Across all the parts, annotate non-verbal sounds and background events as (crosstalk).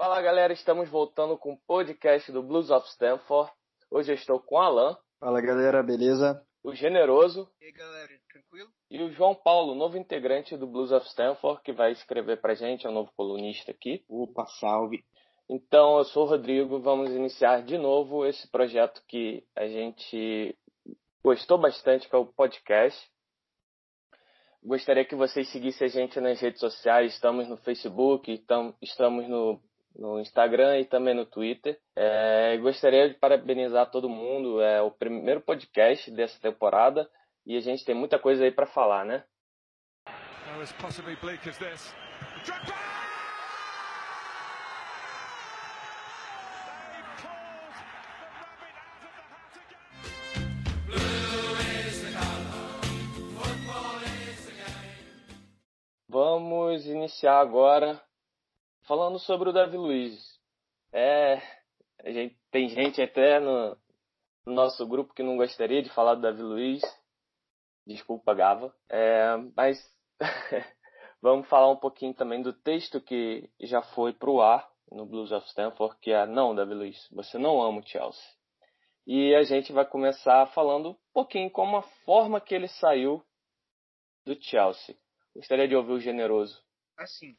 Fala galera, estamos voltando com o podcast do Blues of Stanford. Hoje eu estou com o Alan. Fala galera, beleza? O Generoso. E aí galera, tranquilo? E o João Paulo, novo integrante do Blues of Stanford, que vai escrever pra gente, é um novo colunista aqui. Opa, salve. Então, eu sou o Rodrigo, vamos iniciar de novo esse projeto que a gente gostou bastante, que é o podcast. Gostaria que vocês seguissem a gente nas redes sociais, estamos no Facebook, estamos no no Instagram e também no Twitter. É, gostaria de parabenizar todo mundo. É o primeiro podcast dessa temporada e a gente tem muita coisa aí para falar, né? Vamos iniciar agora falando sobre o Davi Luiz. É, gente, tem gente até no, no, nosso grupo que não gostaria de falar do Davi Luiz. Desculpa, Gava. É, mas (laughs) vamos falar um pouquinho também do texto que já foi para o ar no Blues of Stanford, que é Não, Davi Luiz, você não ama o Chelsea. E a gente vai começar falando um pouquinho como a forma que ele saiu do Chelsea. Gostaria de ouvir o generoso. Assim,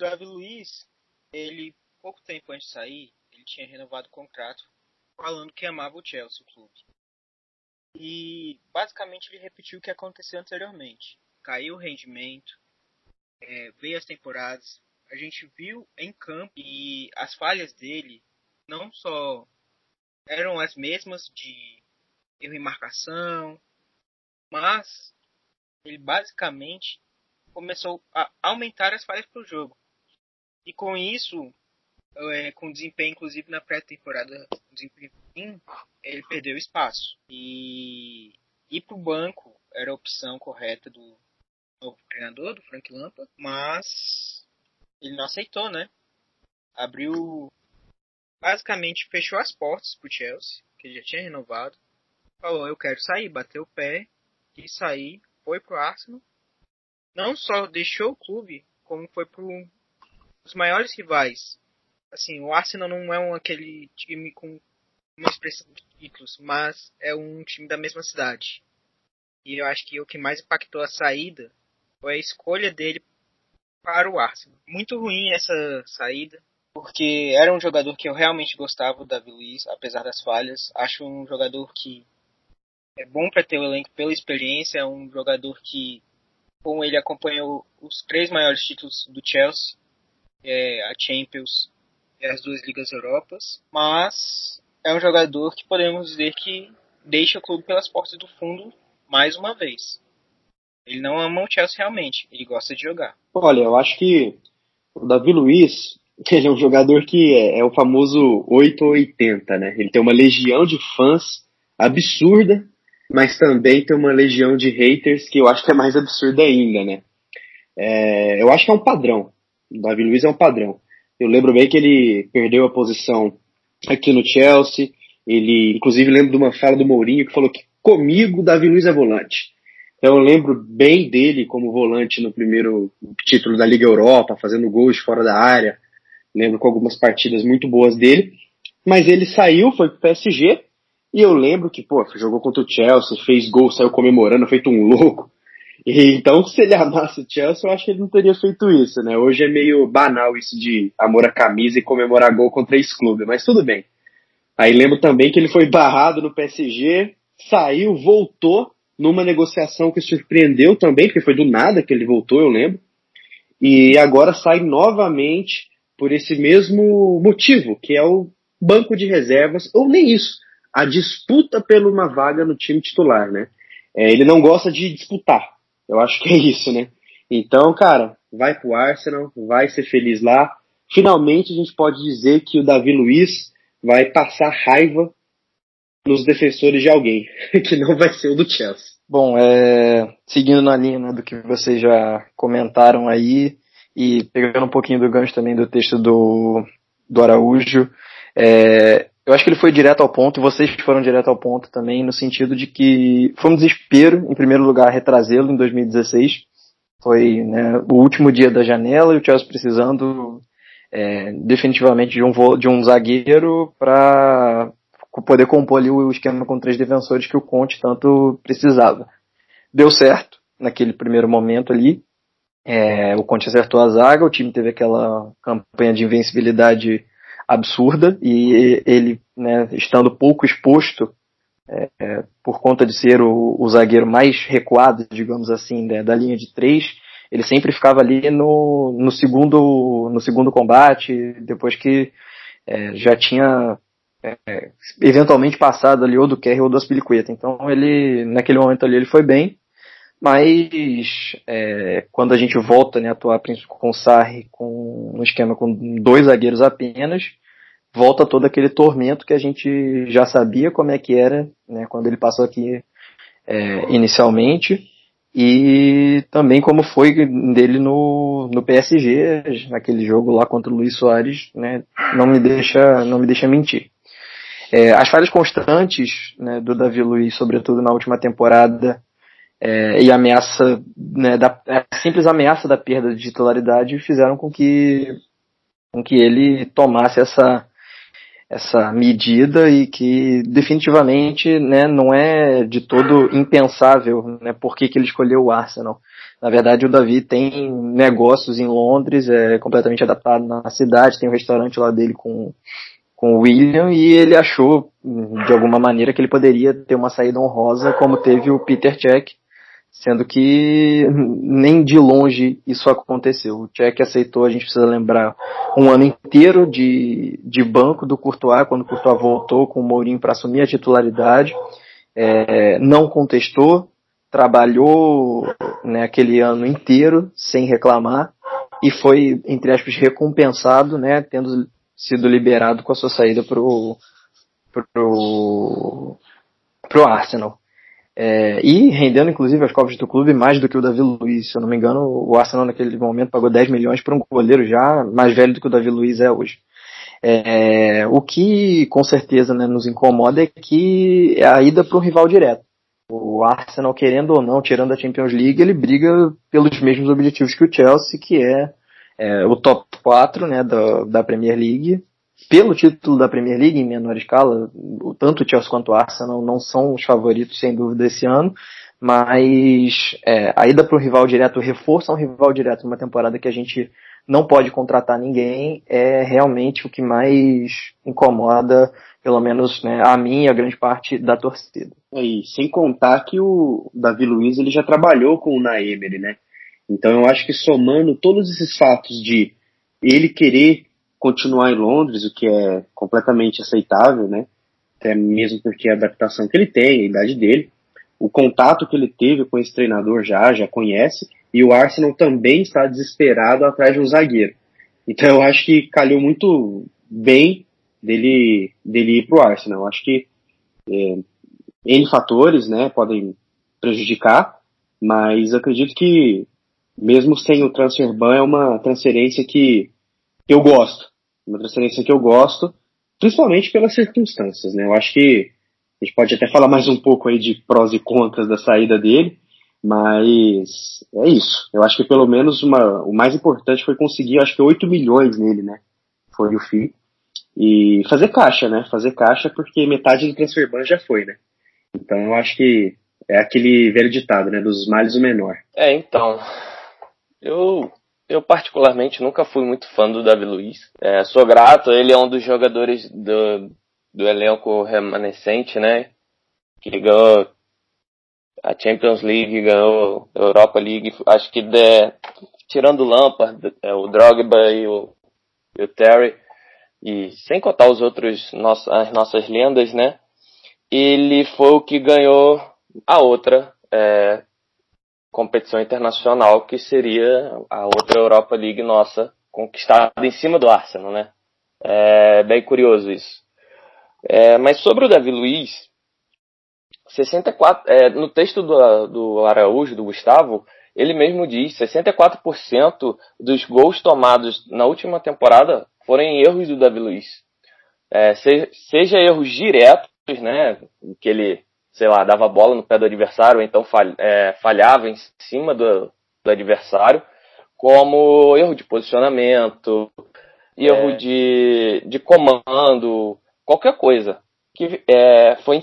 Davi Luiz, ele, pouco tempo antes de sair, ele tinha renovado o contrato falando que amava o Chelsea, o clube. E basicamente ele repetiu o que aconteceu anteriormente. Caiu o rendimento, é, veio as temporadas, a gente viu em campo e as falhas dele não só eram as mesmas de erro em marcação, mas ele basicamente começou a aumentar as falhas para o jogo. E com isso, é, com desempenho, inclusive na pré-temporada, desempenho ele perdeu espaço. E ir para o banco era a opção correta do novo treinador, do Frank Lampa, mas ele não aceitou, né? Abriu. Basicamente fechou as portas para o Chelsea, que ele já tinha renovado. Falou: Eu quero sair, bateu o pé, quis sair, foi pro Arsenal. Não só deixou o clube, como foi pro os maiores rivais. Assim, o Arsenal não é um, aquele time com uma expressão de títulos, mas é um time da mesma cidade. E eu acho que o que mais impactou a saída foi a escolha dele para o Arsenal. Muito ruim essa saída, porque era um jogador que eu realmente gostava, o Davi Luiz, apesar das falhas. Acho um jogador que é bom para ter o elenco pela experiência, é um jogador que com ele acompanhou os três maiores títulos do Chelsea é, a Champions e as duas Ligas Europas, mas é um jogador que podemos dizer que deixa o clube pelas portas do fundo mais uma vez. Ele não ama o Chelsea realmente, ele gosta de jogar. Olha, eu acho que o Davi Luiz, (laughs) ele é um jogador que é, é o famoso 880, né? Ele tem uma legião de fãs absurda, mas também tem uma legião de haters que eu acho que é mais absurda ainda, né? É, eu acho que é um padrão. O Davi Luiz é um padrão. Eu lembro bem que ele perdeu a posição aqui no Chelsea. Ele, inclusive, lembro de uma fala do Mourinho que falou que comigo Davi Luiz é volante. Então eu lembro bem dele como volante no primeiro título da Liga Europa, fazendo gols fora da área. Lembro com algumas partidas muito boas dele. Mas ele saiu, foi pro PSG. E eu lembro que, pô, jogou contra o Chelsea, fez gol, saiu comemorando, feito um louco. E, então, se ele amasse o Chelsea, eu acho que ele não teria feito isso, né? Hoje é meio banal isso de amor à camisa e comemorar gol contra esse clube, mas tudo bem. Aí lembro também que ele foi barrado no PSG, saiu, voltou numa negociação que surpreendeu também, porque foi do nada que ele voltou, eu lembro. E agora sai novamente por esse mesmo motivo, que é o banco de reservas, ou nem isso, a disputa por uma vaga no time titular, né? É, ele não gosta de disputar, eu acho que é isso, né? Então, cara, vai pro Arsenal, vai ser feliz lá. Finalmente a gente pode dizer que o Davi Luiz vai passar raiva nos defensores de alguém, (laughs) que não vai ser o do Chelsea. Bom, é, seguindo na linha né, do que vocês já comentaram aí, e pegando um pouquinho do gancho também do texto do, do Araújo, é, eu acho que ele foi direto ao ponto, e vocês foram direto ao ponto também, no sentido de que foi um desespero, em primeiro lugar, retrazê-lo em 2016. Foi né, o último dia da janela e o Chelsea precisando é, definitivamente de um, de um zagueiro para poder compor ali o esquema com três defensores que o Conte tanto precisava. Deu certo naquele primeiro momento ali. É, o Conte acertou a zaga, o time teve aquela campanha de invencibilidade absurda e ele, né, estando pouco exposto é, é, por conta de ser o, o, zagueiro mais recuado, digamos assim, né, da linha de três, ele sempre ficava ali no, no segundo no segundo combate, depois que é, já tinha é, eventualmente passado ali ou do Kerry ou do Aspilicueta. Então ele naquele momento ali ele foi bem, mas é, quando a gente volta né, a atuar com o Sarri com um esquema com dois zagueiros apenas, volta todo aquele tormento que a gente já sabia como é que era né, quando ele passou aqui é, inicialmente e também como foi dele no, no PSG, naquele jogo lá contra o Luiz Soares, né, não me deixa, não me deixa mentir. É, as falhas constantes né, do Davi Luiz, sobretudo na última temporada, é, e a ameaça, né, da, a simples ameaça da perda de titularidade fizeram com que, com que ele tomasse essa, essa medida e que definitivamente né, não é de todo impensável né, por que, que ele escolheu o Arsenal. Na verdade, o Davi tem negócios em Londres, é completamente adaptado na cidade, tem um restaurante lá dele com, com o William e ele achou, de alguma maneira, que ele poderia ter uma saída honrosa como teve o Peter Cech, sendo que (laughs) nem de longe isso aconteceu. O Cech aceitou, a gente precisa lembrar, um ano inteiro de, de banco do Courtois, quando o Courtois voltou com o Mourinho para assumir a titularidade, é, não contestou, trabalhou né, aquele ano inteiro sem reclamar e foi, entre aspas, recompensado, né, tendo sido liberado com a sua saída pro, pro, pro Arsenal. É, e rendendo inclusive as cofres do clube mais do que o Davi Luiz. Se eu não me engano, o Arsenal naquele momento pagou 10 milhões para um goleiro já mais velho do que o Davi Luiz é hoje. É, o que com certeza né, nos incomoda é que é a ida para um rival direto. O Arsenal, querendo ou não, tirando a Champions League, ele briga pelos mesmos objetivos que o Chelsea, que é, é o top 4 né, da, da Premier League pelo título da Premier League em menor escala, tanto o Chelsea quanto o Arsenal não são os favoritos sem dúvida esse ano, mas é, a ida para o rival direto, o reforço a um rival direto numa temporada que a gente não pode contratar ninguém é realmente o que mais incomoda, pelo menos né, a mim e a grande parte da torcida. E sem contar que o Davi Luiz ele já trabalhou com o Naemery, né? Então eu acho que somando todos esses fatos de ele querer continuar em Londres, o que é completamente aceitável, né? Até mesmo porque a adaptação que ele tem, a idade dele, o contato que ele teve com esse treinador já, já conhece, e o Arsenal também está desesperado atrás de um zagueiro. Então eu acho que calhou muito bem dele, dele ir para o Arsenal. Eu acho que é, N fatores né, podem prejudicar, mas acredito que mesmo sem o transfer ban é uma transferência que eu gosto uma transferência que eu gosto, principalmente pelas circunstâncias, né? Eu acho que a gente pode até falar mais um pouco aí de prós e contras da saída dele, mas é isso. Eu acho que pelo menos uma, o mais importante foi conseguir, acho que 8 milhões nele, né? Foi o FII. E fazer caixa, né? Fazer caixa porque metade do transfer ban já foi, né? Então eu acho que é aquele velho ditado, né? Dos males o menor. É, então. Eu eu particularmente nunca fui muito fã do Davi Luiz. É, sou grato, ele é um dos jogadores do, do elenco remanescente, né? Que ganhou a Champions League, ganhou a Europa League. Acho que de, tirando o Lampard, é, o Drogba e o, e o Terry, e sem contar os outros, as nossas lendas, né? Ele foi o que ganhou a outra é, competição internacional que seria a outra Europa League nossa conquistada em cima do Arsenal, né? É bem curioso isso. É, mas sobre o Davi Luiz, 64, é, no texto do, do Araújo, do Gustavo, ele mesmo diz 64% dos gols tomados na última temporada foram erros do Davi Luiz. É, seja, erros diretos, né, que ele sei lá, dava bola no pé do adversário, ou então é, falhava em cima do, do adversário, como erro de posicionamento, erro é. de, de comando, qualquer coisa. Que é, foi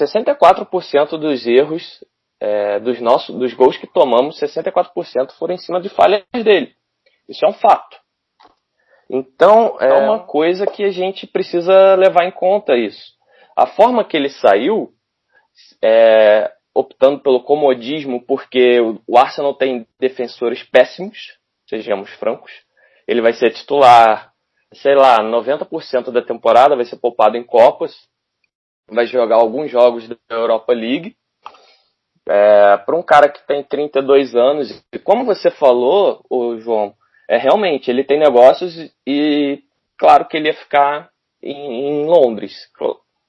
64% dos erros é, dos nossos dos gols que tomamos, 64% foram em cima de falhas dele. Isso é um fato. Então é então, uma coisa que a gente precisa levar em conta isso. A forma que ele saiu, é, optando pelo comodismo, porque o Arsenal tem defensores péssimos, sejamos francos. Ele vai ser titular, sei lá, 90% da temporada, vai ser poupado em Copas, vai jogar alguns jogos da Europa League. É, para um cara que tem 32 anos, e como você falou, o João, é realmente ele tem negócios e claro que ele ia ficar em, em Londres.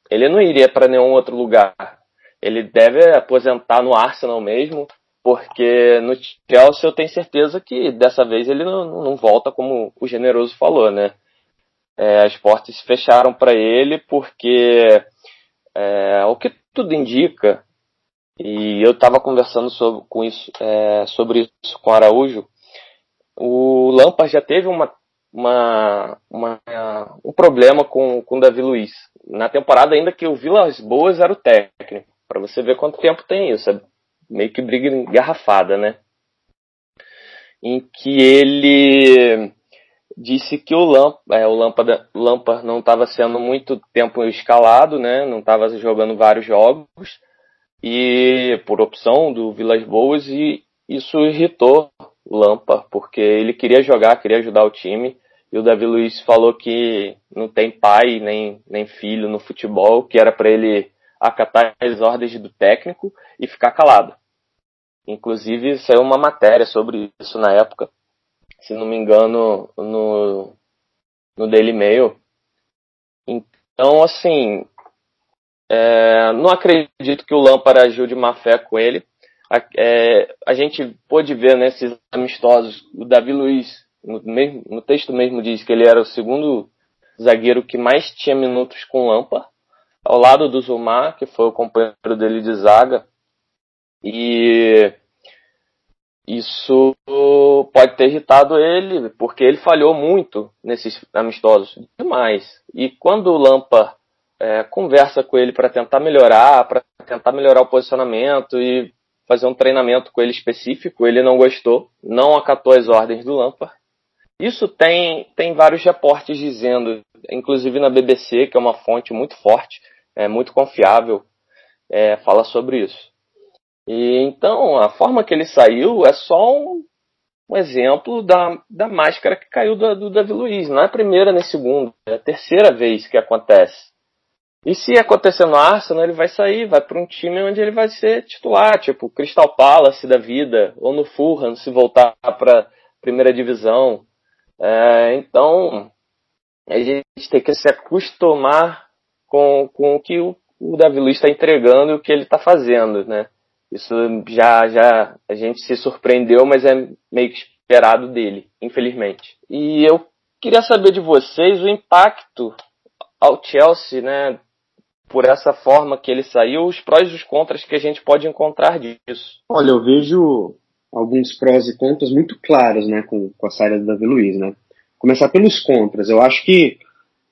Ele não iria para nenhum outro lugar. Ele deve aposentar no Arsenal mesmo, porque no Chelsea eu tenho certeza que dessa vez ele não, não volta como o generoso falou, né? É, as portas se fecharam para ele porque é, o que tudo indica, e eu estava conversando sobre, com isso, é, sobre isso com o Araújo, o Lampard já teve uma, uma, uma, um problema com, o Davi Luiz. Na temporada ainda que o Vilas Boas era o técnico. Para você ver quanto tempo tem isso. É meio que briga engarrafada, né? Em que ele disse que o, Lamp, é, o Lampard, Lampard não estava sendo muito tempo escalado, né? Não estava jogando vários jogos e por opção do Vilas Boas e isso irritou o Lampard porque ele queria jogar, queria ajudar o time e o Davi Luiz falou que não tem pai nem, nem filho no futebol, que era para ele acatar as ordens do técnico e ficar calado. Inclusive saiu uma matéria sobre isso na época se não me engano, no, no Daily Mail. Então, assim, é, não acredito que o Lampard agiu de má fé com ele. A, é, a gente pôde ver nesses amistosos, o Davi Luiz, no, mesmo, no texto mesmo diz que ele era o segundo zagueiro que mais tinha minutos com Lampard, ao lado do Zumar, que foi o companheiro dele de zaga. E isso pode ter irritado ele, porque ele falhou muito nesses amistosos, demais. E quando o Lampa é, conversa com ele para tentar melhorar, para tentar melhorar o posicionamento e fazer um treinamento com ele específico, ele não gostou, não acatou as ordens do Lampa. Isso tem, tem vários reportes dizendo, inclusive na BBC, que é uma fonte muito forte, é muito confiável, é, fala sobre isso. E então a forma que ele saiu é só um, um exemplo da, da máscara que caiu do, do Davi Luiz. Não é a primeira nem segunda, é a terceira vez que acontece. E se acontecer no Arsenal, ele vai sair, vai para um time onde ele vai ser titular, tipo Crystal Palace da vida, ou no Fulham, se voltar para primeira divisão. É, então, a gente tem que se acostumar com, com o que o, o Davi Luiz está entregando e o que ele está fazendo, né? Isso já, já a gente se surpreendeu, mas é meio que esperado dele, infelizmente. E eu queria saber de vocês o impacto ao Chelsea, né, por essa forma que ele saiu, os prós e os contras que a gente pode encontrar disso. Olha, eu vejo alguns prós e contras muito claros, né, com, com a saída do Davi Luiz, né. Começar pelos contras. Eu acho que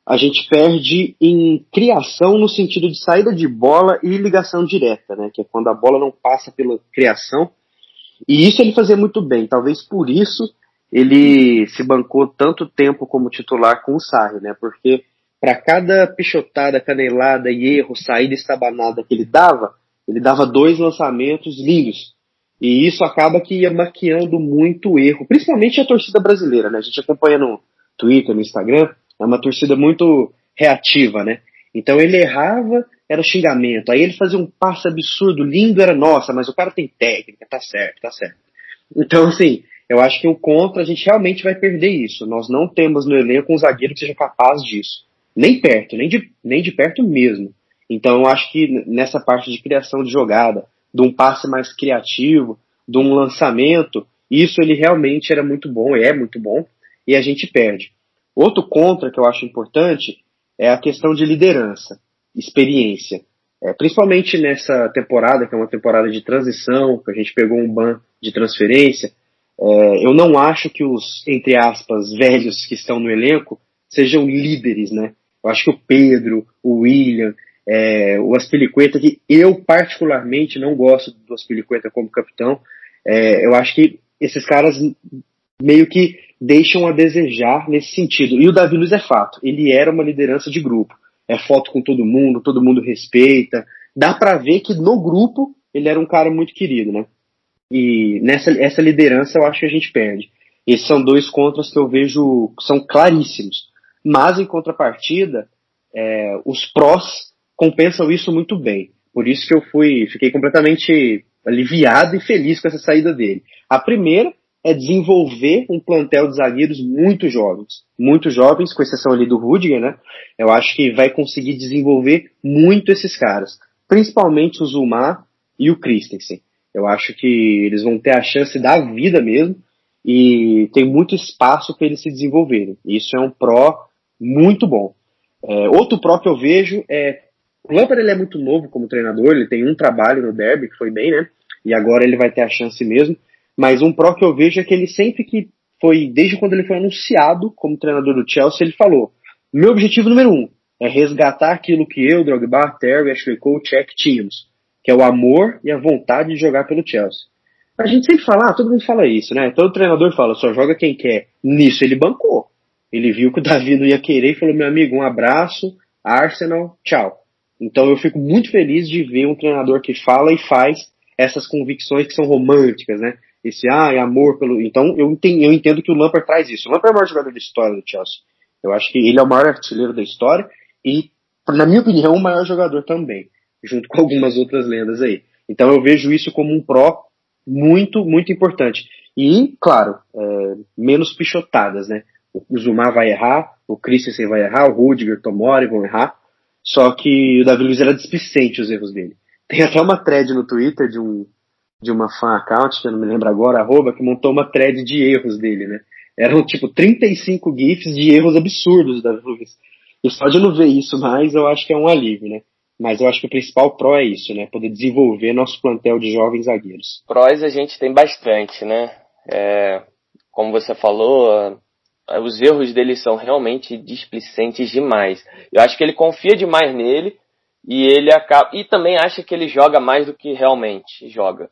a gente perde em criação no sentido de saída de bola e ligação direta, né? Que é quando a bola não passa pela criação. E isso ele fazia muito bem. Talvez por isso ele se bancou tanto tempo como titular com o Sarri, né? Porque para cada pichotada, canelada e erro, saída estabanada que ele dava, ele dava dois lançamentos lindos. E isso acaba que ia maquiando muito erro, principalmente a torcida brasileira, né? A gente acompanha no Twitter, no Instagram, é uma torcida muito reativa, né? Então ele errava, era xingamento. Aí ele fazia um passe absurdo, lindo, era nossa, mas o cara tem técnica, tá certo, tá certo. Então, assim, eu acho que o contra a gente realmente vai perder isso. Nós não temos no elenco um zagueiro que seja capaz disso. Nem perto, nem de, nem de perto mesmo. Então eu acho que nessa parte de criação de jogada, de um passe mais criativo, de um lançamento, isso ele realmente era muito bom, é muito bom, e a gente perde. Outro contra que eu acho importante é a questão de liderança, experiência. É, principalmente nessa temporada, que é uma temporada de transição, que a gente pegou um ban de transferência, É, eu não acho que os, entre aspas, velhos que estão no elenco sejam líderes, né? Eu acho que o Pedro, o William, é, o Aspilicueta, que eu particularmente não gosto do Aspilicueta como capitão, é, eu acho que esses caras meio que deixam a desejar nesse sentido. E o Davi Luiz é fato, ele era uma liderança de grupo. É foto com todo mundo, todo mundo respeita. Dá para ver que no grupo ele era um cara muito querido, né? E nessa essa liderança eu acho que a gente perde. Esses são dois contras que eu vejo são claríssimos. Mas em contrapartida, é, os prós compensam isso muito bem. Por isso que eu fui, fiquei completamente aliviado e feliz com essa saída dele. A primeira é desenvolver um plantel de zagueiros muito jovens. Muito jovens, com exceção ali do Rudiger, né? Eu acho que vai conseguir desenvolver muito esses caras. Principalmente o Zumar e o Christensen. Eu acho que eles vão ter a chance da vida mesmo e tem muito espaço para eles se desenvolverem. Isso é um pró muito bom. É, outro pró que eu vejo é o Lampard ele é muito novo como treinador, ele tem um trabalho no Derby que foi bem, né? E agora ele vai ter a chance mesmo. Mas um pró que eu vejo é que ele sempre que foi, desde quando ele foi anunciado como treinador do Chelsea, ele falou: meu objetivo número um é resgatar aquilo que eu, Drogba, Terry, Ashley Cole, Check tínhamos, que é o amor e a vontade de jogar pelo Chelsea. A gente sempre fala, ah, todo mundo fala isso, né? Todo treinador fala, só joga quem quer. Nisso ele bancou. Ele viu que o Davi não ia querer e falou, meu amigo, um abraço, Arsenal, tchau. Então eu fico muito feliz de ver um treinador que fala e faz essas convicções que são românticas, né? Esse, ah, é amor pelo. Então eu entendo, eu entendo que o Lampard traz isso. O Lampard é o maior jogador da história do Chelsea. Eu acho que ele é o maior artilheiro da história e, na minha opinião, o maior jogador também, junto com algumas outras lendas aí. Então eu vejo isso como um pró muito, muito importante. E, claro, é, menos pichotadas, né? O Zumar vai errar, o Christensen vai errar, o Rudiger, Tomori vão errar, só que o Davi Luiz era displicente os erros dele. Tem até uma thread no Twitter de um de uma fan account, que eu não me lembro agora, arroba, que montou uma thread de erros dele, né? Eram tipo 35 GIFs de erros absurdos do Davi Luiz. E só de não ver isso mais, eu acho que é um alívio, né? Mas eu acho que o principal pró é isso, né? Poder desenvolver nosso plantel de jovens zagueiros. Prós a gente tem bastante, né? É, como você falou, os erros dele são realmente displicentes demais. Eu acho que ele confia demais nele e ele acaba e também acha que ele joga mais do que realmente joga.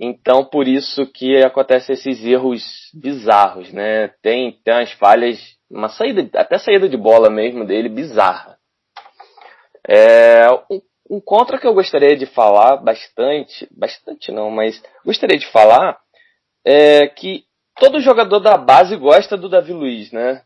Então por isso que acontecem esses erros bizarros, né? Tem tem umas falhas, uma saída até saída de bola mesmo dele bizarra. É, um, um contra que eu gostaria de falar bastante, bastante não, mas gostaria de falar é que todo jogador da base gosta do Davi Luiz, né?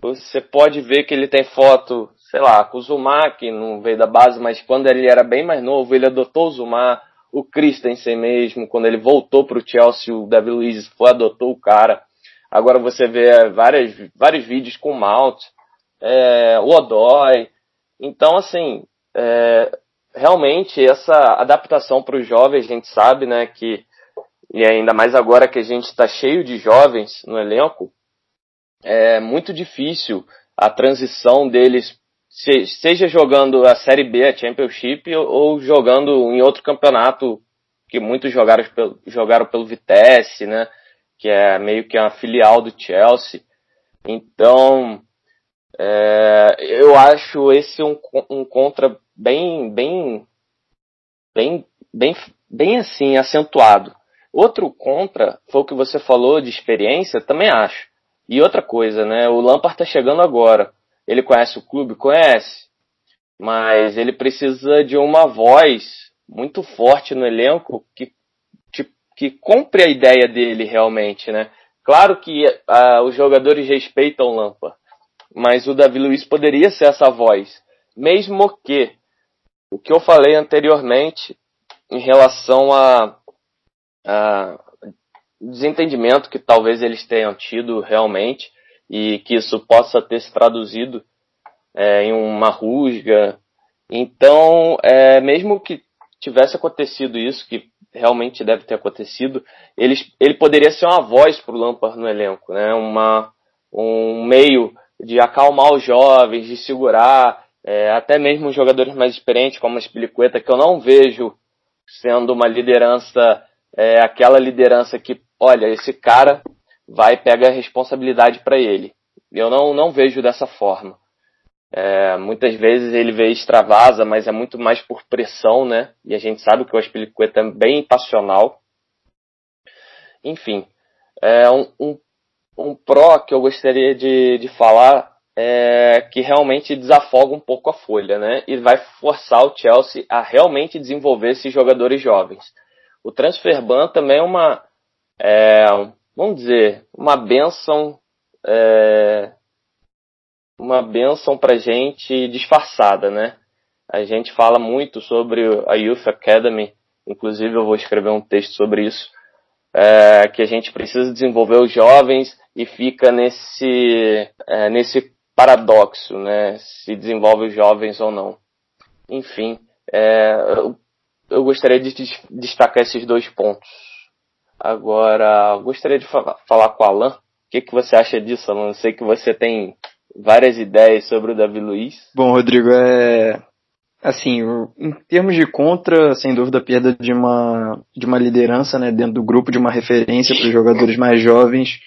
Você pode ver que ele tem foto, sei lá, com o Zumar, que não veio da base, mas quando ele era bem mais novo, ele adotou o Zumar, o Christensen mesmo, quando ele voltou para o Chelsea, o Davi Luiz foi, adotou o cara. Agora você vê várias, vários vídeos com o Mount, é, o Odói. Então, assim, é, realmente essa adaptação para os jovens, a gente sabe, né, que e ainda mais agora que a gente está cheio de jovens no elenco, é muito difícil a transição deles, seja jogando a Série B, a Championship, ou jogando em outro campeonato que muitos jogaram pelo, jogaram pelo Vitesse, né? Que é meio que uma filial do Chelsea. Então, é, eu acho esse um, um contra bem, bem, bem, bem, bem assim acentuado. Outro contra foi o que você falou de experiência, também acho. E outra coisa, né? O Lampard tá chegando agora. Ele conhece o clube? Conhece. Mas ele precisa de uma voz muito forte no elenco que, que, compre a ideia dele realmente, né? Claro que uh, os jogadores respeitam o Lampard, mas o Davi Luiz poderia ser essa voz. Mesmo que o que eu falei anteriormente em relação a uh, desentendimento que talvez eles tenham tido realmente e que isso possa ter se traduzido é, em uma rusga. Então, é, mesmo que tivesse acontecido isso, que realmente deve ter acontecido, ele, ele poderia ser uma voz para o Lampard no elenco, né? uma, um meio de acalmar os jovens, de segurar, é, até mesmo os jogadores mais experientes, como a Spilicueta, que eu não vejo sendo uma liderança é aquela liderança que olha, esse cara vai pegar a responsabilidade para ele. Eu não, não vejo dessa forma. É, muitas vezes ele vê extravasa, mas é muito mais por pressão, né? E a gente sabe que o Aspilicueta é bem passional. Enfim, é um, um, um pró que eu gostaria de, de falar é que realmente desafoga um pouco a folha, né? E vai forçar o Chelsea a realmente desenvolver esses jogadores jovens. O transfer ban também é uma, é, vamos dizer, uma benção é, uma benção pra gente disfarçada, né? A gente fala muito sobre a Youth Academy, inclusive eu vou escrever um texto sobre isso, é, que a gente precisa desenvolver os jovens e fica nesse, é, nesse paradoxo, né? Se desenvolve os jovens ou não. Enfim, é, eu, eu, gostaria de destacar esses dois pontos. Agora, gostaria de falar, falar com o Alan. O que, que você acha disso, Alan? Eu sei que você tem várias ideias sobre o Davi Luiz. Bom, Rodrigo, é assim, em termos de contra, sem dúvida, a perda de uma de uma liderança, né, dentro do grupo, de uma referência para os jogadores mais jovens,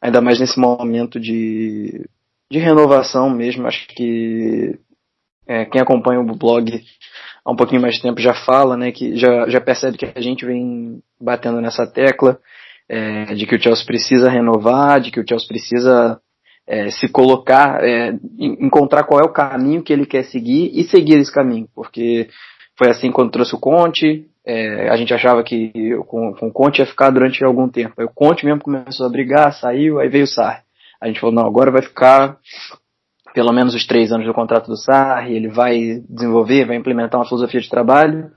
ainda mais nesse momento de de renovação mesmo. Acho que é, quem acompanha o blog há um pouquinho mais de tempo já fala, né, que já, já percebe que a gente vem batendo nessa tecla é, de que o Chelsea precisa renovar, de que o Chelsea precisa é, se colocar, é, encontrar qual é o caminho que ele quer seguir e seguir esse caminho, porque foi assim quando trouxe o Conte, é, a gente achava que com, com, o Conte ia ficar durante algum tempo. Aí o Conte mesmo começou a brigar, saiu, aí veio o Sarri. A gente falou, não, agora vai ficar pelo menos os três anos do contrato do Sarri, ele vai desenvolver, vai implementar uma filosofia de trabalho.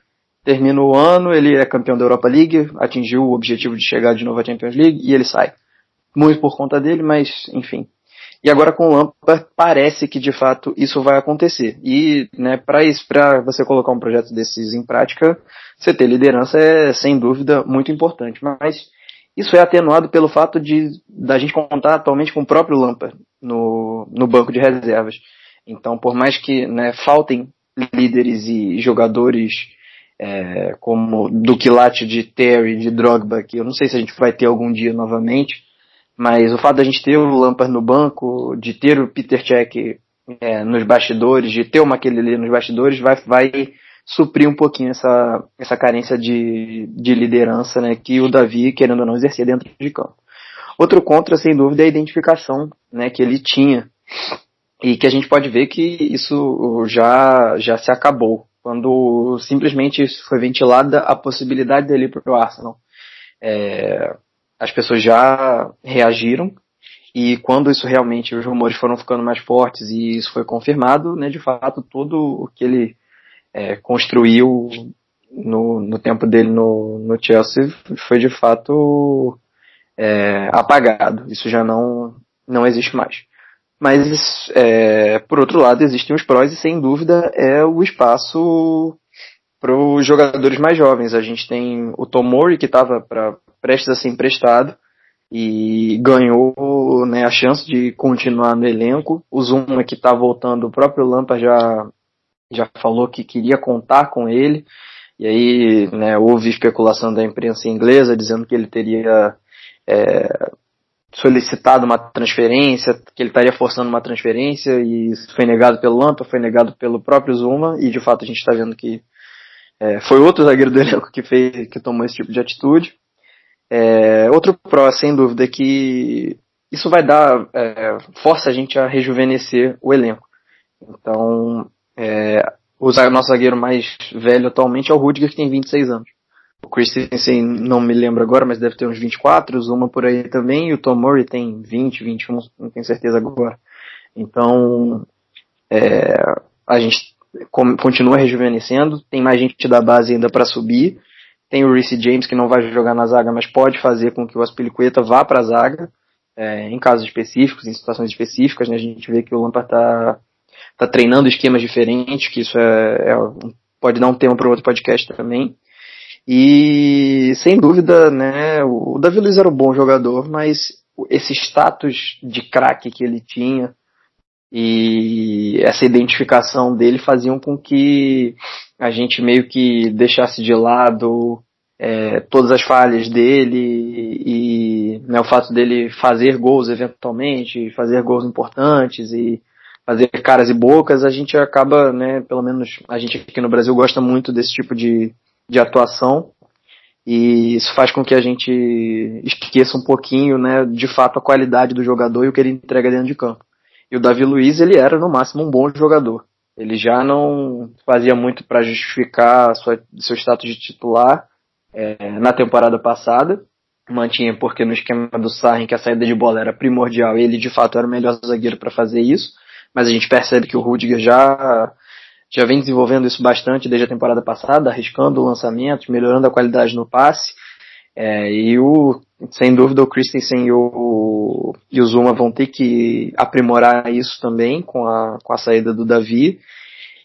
Termina o ano, ele é campeão da Europa League, atingiu o objetivo de chegar de novo à Champions League e ele sai. Muito por conta dele, mas enfim, e agora com o Lampard parece que de fato isso vai acontecer. E né, para isso, para você colocar um projeto desses em prática, você ter liderança é sem dúvida muito importante. Mas isso é atenuado pelo fato de da gente contar atualmente com o próprio Lampard no, no banco de reservas. Então, por mais que né, faltem líderes e jogadores é, como do quilate de Terry, de Drogba, que eu não sei se a gente vai ter algum dia novamente, mas o fato da gente ter o Lampard no banco, de ter o Peter Cech é, nos bastidores, de ter o Makelele nos bastidores, vai, vai suprir um pouquinho essa, essa carência de, de liderança né, que o Davi, querendo ou não, exercia dentro de campo. Outro contra, sem dúvida, é a identificação né, que ele tinha. E que a gente pode ver que isso já, já se acabou. Quando simplesmente foi ventilada a possibilidade dele para o Arsenal. É, as pessoas já reagiram e quando isso realmente, os rumores foram ficando mais fortes e isso foi confirmado, né, de fato, tudo o que ele é, construiu no, no tempo dele no, no Chelsea foi de fato é, apagado. Isso já não, não existe mais. Mas, é, por outro lado, existem os prós e, sem dúvida, é o espaço para os jogadores mais jovens. A gente tem o Tomori, que estava prestes a ser emprestado e ganhou né, a chance de continuar no elenco. O Zuma que está voltando, o próprio Lampa já, já falou que queria contar com ele. E aí né, houve especulação da imprensa inglesa dizendo que ele teria é, solicitado uma transferência, que ele estaria forçando uma transferência e isso foi negado pelo Lampa, foi negado pelo próprio Zuma e de fato a gente está vendo que é, foi outro zagueiro do (laughs) elenco que fez, que tomou esse tipo de atitude. É, outro pró, sem dúvida, é que isso vai dar, é, força a gente a rejuvenescer o elenco. Então, é, o nosso zagueiro mais velho atualmente é o Rudiger, que tem 26 anos. O Christensen não me lembro agora, mas deve ter uns 24, o Zuma por aí também, e o Tom Murray tem 20, 21, não tenho certeza agora. Então, é, a gente continua rejuvenescendo, tem mais gente da base ainda para subir, tem o Reece James que não vai jogar na zaga, mas pode fazer com que o Aspilicueta vá para a zaga, é, em casos específicos, em situações específicas. Né? A gente vê que o Lampard está tá treinando esquemas diferentes, que isso é, é pode dar um tema para outro podcast também. E sem dúvida, né, o Davi Luiz era um bom jogador, mas esse status de craque que ele tinha e essa identificação dele faziam com que a gente meio que deixasse de lado é, todas as falhas dele né, o fato dele fazer gols eventualmente, fazer gols importantes e fazer caras e bocas, a gente acaba, né, pelo menos a gente aqui no Brasil gosta muito desse tipo de, de atuação e isso faz com que a gente esqueça um pouquinho, né, de fato a qualidade do jogador e o que ele entrega dentro de campo. E o Davi Luiz, ele era no máximo um bom jogador. Ele já não fazia muito para justificar sua, seu status de titular é, na temporada passada. Mantinha porque no esquema do Sarri, que a saída de bola era primordial, ele de fato era o melhor zagueiro para fazer isso. Mas a gente percebe que o Rudiger já já vem desenvolvendo isso bastante desde a temporada passada, arriscando lançamentos, melhorando a qualidade no passe. É, e o, sem dúvida, o Christensen e o, e o Zuma vão ter que aprimorar isso também com a, com a saída do Davi.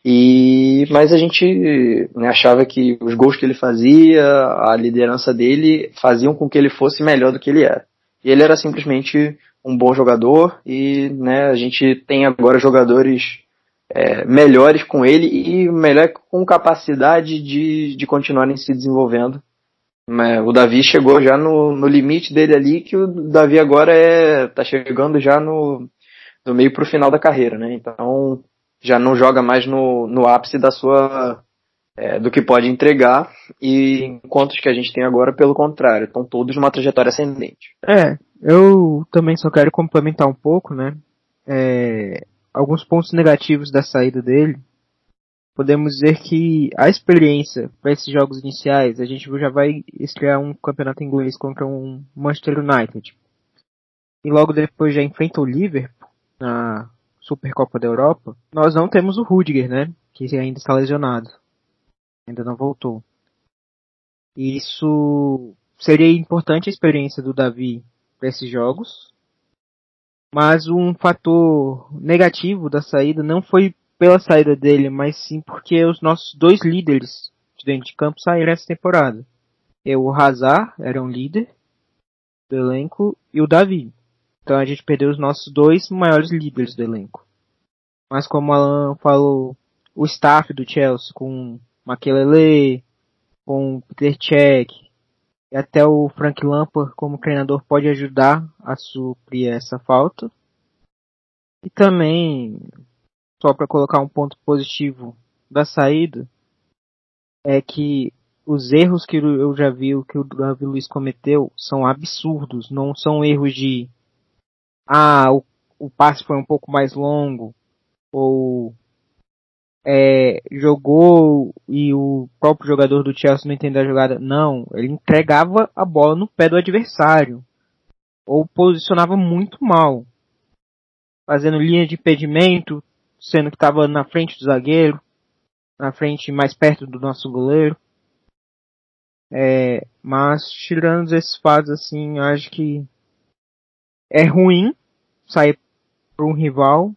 E, mas a gente né, achava que os gols que ele fazia, a liderança dele, faziam com que ele fosse melhor do que ele era. E ele era simplesmente um bom jogador e né, a gente tem agora jogadores é, melhores com ele e melhor com capacidade de, de continuarem se desenvolvendo. O Davi chegou já no, no limite dele ali, que o Davi agora é tá chegando já no, no meio pro final da carreira, né? Então já não joga mais no, no ápice da sua é, do que pode entregar e enquanto os que a gente tem agora, pelo contrário, estão todos numa trajetória ascendente. É, eu também só quero complementar um pouco, né? É, alguns pontos negativos da saída dele, podemos dizer que a experiência para esses jogos iniciais, a gente já vai estrear um campeonato inglês contra um Manchester United. E logo depois já enfrenta o Liverpool na Supercopa da Europa. Nós não temos o Rudiger, né? Que ainda está lesionado. Ainda não voltou. Isso seria importante a experiência do Davi para esses jogos, mas um fator negativo da saída não foi pela saída dele, mas sim porque os nossos dois líderes de dentro de campo saíram essa temporada. Eu, o Hazard era um líder do elenco e o Davi. Então a gente perdeu os nossos dois maiores líderes do elenco. Mas como o Alan falou, o staff do Chelsea com Makelele, com Peter Cech, e até o Frank Lampard como treinador pode ajudar a suprir essa falta. E também, só para colocar um ponto positivo da saída, é que os erros que eu já vi que o Davi Luiz cometeu são absurdos, não são erros de ah, o, o passe foi um pouco mais longo ou é, jogou e o próprio jogador do Chelsea não entendeu a jogada. Não, ele entregava a bola no pé do adversário. Ou posicionava muito mal. Fazendo linha de impedimento, sendo que estava na frente do zagueiro, na frente mais perto do nosso goleiro. É, mas tirando esses fatos assim, acho que é ruim sair para um rival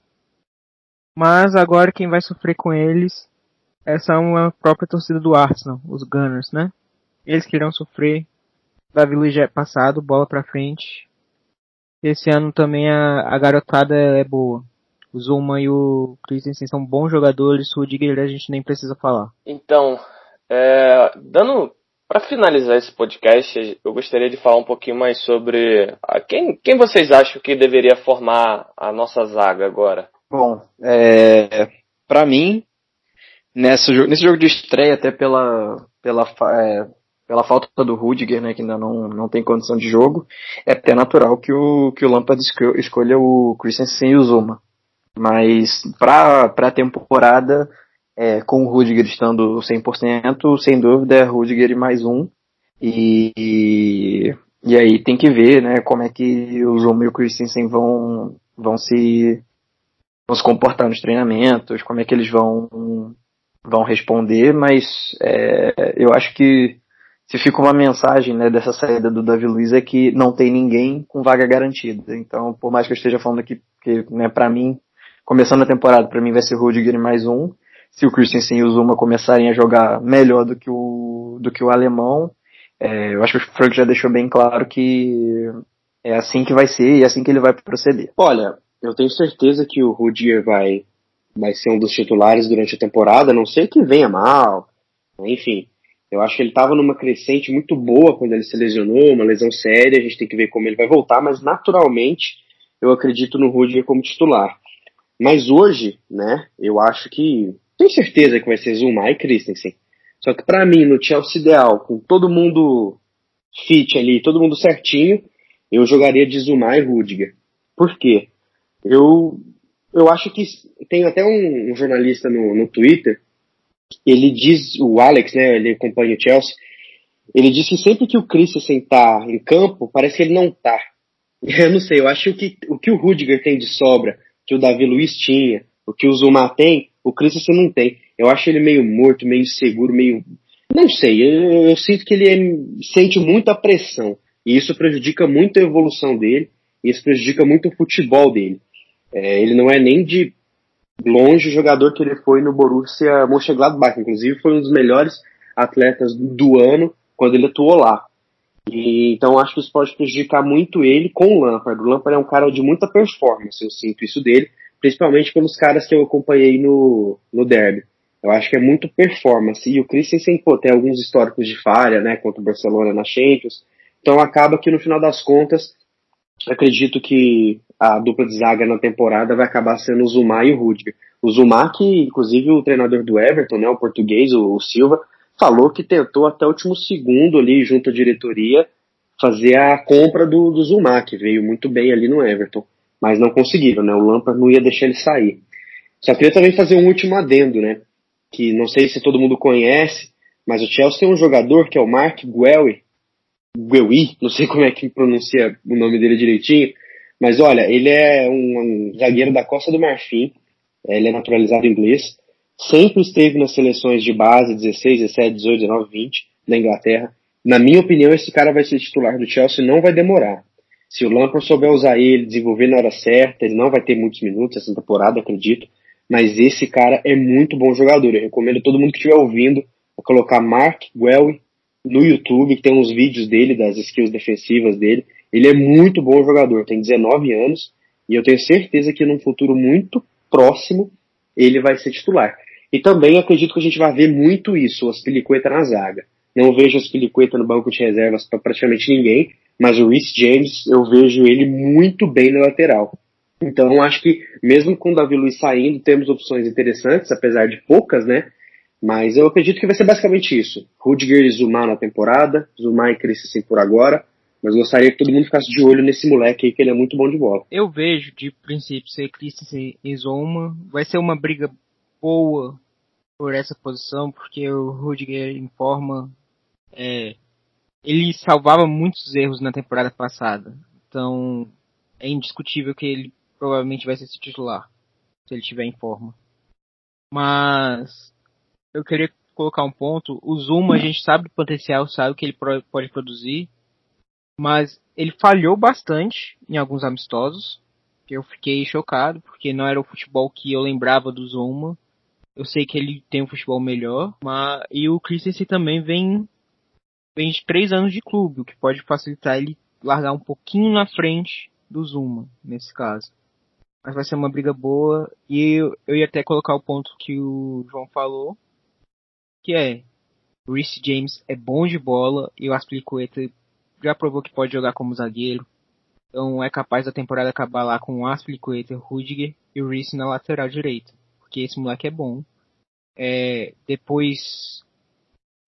mas agora quem vai sofrer com eles essa é uma própria torcida do Arsenal, os Gunners, né? Eles que irão sofrer. Davi Luiz já é passado, bola pra frente. Esse ano também a, a garotada é boa. O Zuma e o Christensen são bons jogadores, o Rudiger a gente nem precisa falar. Então, é, dando para finalizar esse podcast, eu gostaria de falar um pouquinho mais sobre quem, quem vocês acham que deveria formar a nossa zaga agora. Bom, é, para mim, nesse, nesse jogo de estreia, até pela, pela, é, pela falta do Rudiger, né, que ainda não, não tem condição de jogo, é até natural que o, que o Lampard escolha o Christensen e o Zuma. Mas para a temporada, é, com o Rudiger estando 100%, sem dúvida é Rudiger e mais um. E, e, aí tem que ver né, como é que o Zuma e o Christensen vão, vão se vão se comportar nos treinamentos, como é que eles vão, vão responder, mas é, eu acho que se fica uma mensagem né, dessa saída do Davi Luiz é que não tem ninguém com vaga garantida. Então, por mais que eu esteja falando aqui, que né, para mim, começando a temporada, para mim vai ser Rudiger mais um. Se o Christensen e o Zuma começarem a jogar melhor do que o, do que o alemão, é, eu acho que o Frank já deixou bem claro que é assim que vai ser e é assim que ele vai proceder. Olha, eu tenho certeza que o Rudier vai, vai ser um dos titulares durante a temporada, a não sei que venha mal, enfim. Eu acho que ele estava numa crescente muito boa quando ele se lesionou, uma lesão séria, a gente tem que ver como ele vai voltar, mas naturalmente eu acredito no Rudiger como titular. Mas hoje, né, eu acho que tenho certeza que vai ser Zuma e Christensen. Só que para mim, no Chelsea ideal, com todo mundo fit ali, todo mundo certinho, eu jogaria de Zuma e Rudiger. Por quê? Eu, eu acho que tem até um, um jornalista no, no Twitter, ele diz, o Alex, né, ele acompanha o Chelsea, ele diz que sempre que o Christensen tá em campo, parece que ele não tá. (laughs) Eu não sei, eu acho que o que o Rudiger tem de sobra, que o Davi Luiz tinha, o que o Zuma tem, o Christensen não tem. Eu acho ele meio morto, meio seguro, meio. Não sei, eu, eu sinto que ele é, sente muita pressão. E isso prejudica muito a evolução dele, e isso prejudica muito o futebol dele. É, ele não é nem de longe o jogador que ele foi no Borussia Mönchengladbach. Inclusive foi um dos melhores atletas do ano quando ele atuou lá. E, então acho que isso pode prejudicar muito ele com o Lampard. O Lampard é um cara de muita performance, eu sinto isso dele, principalmente pelos caras que eu acompanhei no, no derby. Eu acho que é muito performance. E o Christensen, pô, tem alguns históricos de falha, né, contra o Barcelona na Champions. Então acaba que no final das contas, acredito que a dupla de zaga na temporada vai acabar sendo o Zuma e o Rudiger. O Zuma, que inclusive o treinador do Everton, né, o português, o, o Silva, falou que tentou até o último segundo ali, junto à diretoria, fazer a compra do, do Zuma, que veio muito bem ali no Everton. Mas não conseguiram, né? O Lampard não ia deixar ele sair. Só queria também fazer um último adendo, né? Que não sei se todo mundo conhece, mas o Chelsea tem um jogador que é o Mark Guewi, Guewi, não sei como é que pronuncia o nome dele direitinho, mas olha, ele é um, um zagueiro da Costa do Marfim, ele é naturalizado inglês, sempre esteve nas seleções de base 16, 17, 18, 19, 20 da Inglaterra. Na minha opinião, esse cara vai ser titular do Chelsea não vai demorar. Se o Lampard souber usar ele, desenvolver na hora certa, ele não vai ter muitos minutos essa temporada, acredito. Mas esse cara é muito bom jogador. Eu recomendo todo mundo que estiver ouvindo a colocar Mark Welly no YouTube, que tem uns vídeos dele, das skills defensivas dele. Ele é muito bom jogador, tem 19 anos, e eu tenho certeza que num futuro muito próximo ele vai ser titular. E também acredito que a gente vai ver muito isso, o Aspilicueta na zaga. Não vejo o Aspilicueta no banco de reservas para praticamente ninguém, mas o Rhys James eu vejo ele muito bem na lateral. Então acho que mesmo com o Davi Luiz saindo, temos opções interessantes, apesar de poucas, né? Mas eu acredito que vai ser basicamente isso. Rudiger e Zuma na temporada, Zuma e Christensen por agora, mas gostaria que todo mundo ficasse de olho nesse moleque aí, que ele é muito bom de bola. Eu vejo, de princípio, ser Christensen e Zuma. Vai ser uma briga boa por essa posição, porque o Rudiger em forma é, ele salvava muitos erros na temporada passada. Então é indiscutível que ele provavelmente vai ser titular se ele estiver em forma. Mas eu queria colocar um ponto. O Zuma a gente sabe do potencial, sabe o que ele pode produzir, mas ele falhou bastante em alguns amistosos. Eu fiquei chocado porque não era o futebol que eu lembrava do Zuma. Eu sei que ele tem um futebol melhor, mas e o Christensen também vem vem de três anos de clube, o que pode facilitar ele largar um pouquinho na frente do Zuma, nesse caso. Mas vai ser uma briga boa e eu, eu ia até colocar o ponto que o João falou, que é o Reece James é bom de bola e o Aspilicueta já provou que pode jogar como zagueiro. Então é capaz da temporada acabar lá com o Aspilicueta, Rudiger e o Reece na lateral direita porque esse moleque é bom. É, depois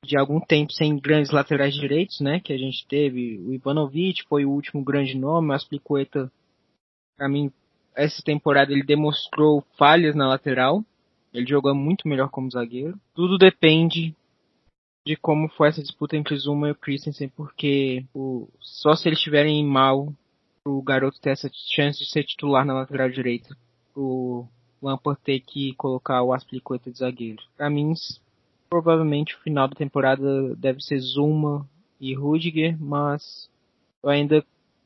de algum tempo sem grandes laterais direitos, né, que a gente teve, o Ivanovic foi o último grande nome, mas Plicueta, para mim, essa temporada ele demonstrou falhas na lateral, ele jogou muito melhor como zagueiro. Tudo depende de como foi essa disputa entre Zuma e o Christensen, porque o, só se eles estiverem mal, o garoto ter essa chance de ser titular na lateral direita. O Lampard ter que colocar o Aspilicueta de zagueiro. Para mim, provavelmente o final da temporada deve ser Zuma e Rudiger, mas eu ainda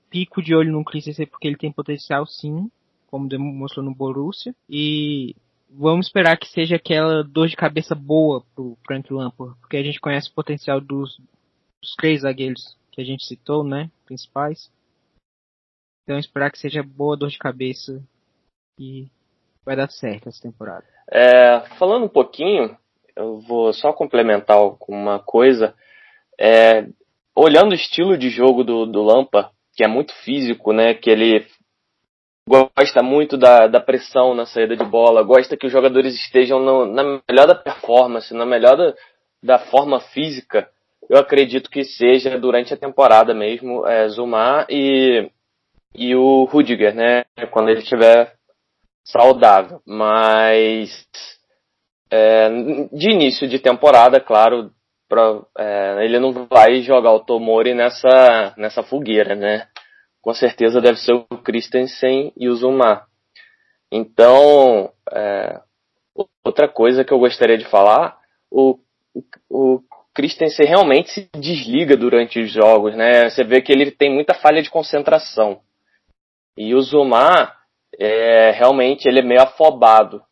pico de olho no Christensen porque ele tem potencial sim, como demonstrou no Borussia, e vamos esperar que seja aquela dor de cabeça boa pro Frank Lampard, porque a gente conhece o potencial dos, dos três zagueiros que a gente citou, né, principais. Então esperar que seja boa dor de cabeça e vai dar certo essa temporada. É, falando um pouquinho, eu vou só complementar com uma coisa. É, olhando o estilo de jogo do, do Lampa, que é muito físico, né? Que ele gosta muito da, da pressão na saída de bola, gosta que os jogadores estejam no, na melhor da performance, na melhor da, da forma física. Eu acredito que seja durante a temporada mesmo, é, Zumar e, e o Rudiger, né? Quando ele estiver saudável. Mas é, de início de temporada, claro, pra, é, ele não vai jogar o Tomori nessa, nessa fogueira, né? Com certeza deve ser o Christensen e o Zuma. Então, é, outra coisa que eu gostaria de falar, o, o, o Christensen realmente se desliga durante os jogos, né? Você vê que ele tem muita falha de concentração. E o Zuma, é, realmente, ele é meio afobado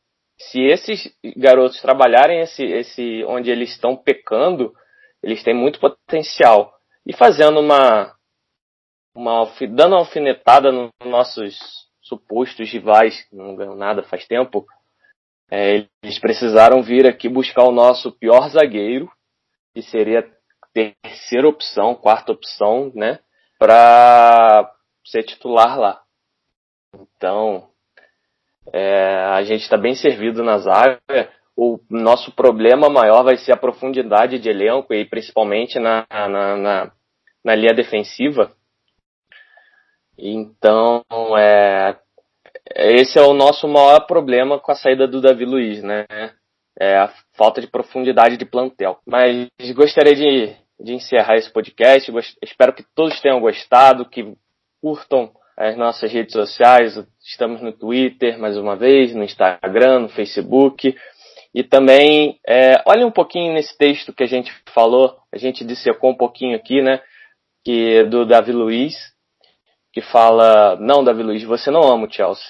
se esses garotos trabalharem esse, esse onde eles estão pecando, eles têm muito potencial. E fazendo uma, uma dando uma alfinetada nos nossos supostos rivais, que não ganham nada faz tempo, é, eles precisaram vir aqui buscar o nosso pior zagueiro, que seria terceira opção, quarta opção, né, para ser titular lá. Então, é, a gente está bem servido na zaga. O nosso problema maior vai ser a profundidade de elenco e principalmente na, na, na, na linha defensiva. Então, é, esse é o nosso maior problema com a saída do Davi Luiz, né? É a falta de profundidade de plantel. Mas gostaria de, de encerrar esse podcast. Espero que todos tenham gostado, que curtam as nossas redes sociais. Estamos no Twitter, mais uma vez, no Instagram, no Facebook. E também, é, olhem um pouquinho nesse texto que a gente falou, a gente dissecou um pouquinho aqui, né? Que do Davi Luiz, que fala, não, Davi Luiz, você não ama o Chelsea.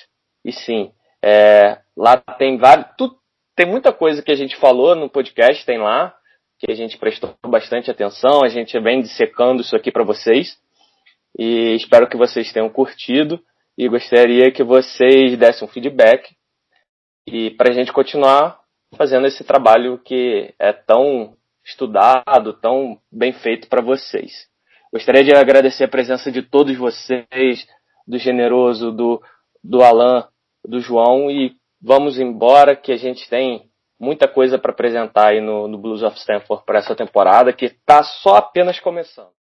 E sim, é, lá tem vários, tu, tem muita coisa que a gente falou no podcast, tem lá, que a gente prestou bastante atenção, a gente vem dissecando isso aqui para vocês. E espero que vocês tenham curtido e gostaria que vocês dessem um feedback e para a gente continuar fazendo esse trabalho que é tão estudado, tão bem feito para vocês. Gostaria de agradecer a presença de todos vocês, do Generoso, do, do Alan, do João e vamos embora que a gente tem muita coisa para apresentar aí no, no Blues of Stanford para essa temporada que está só apenas começando.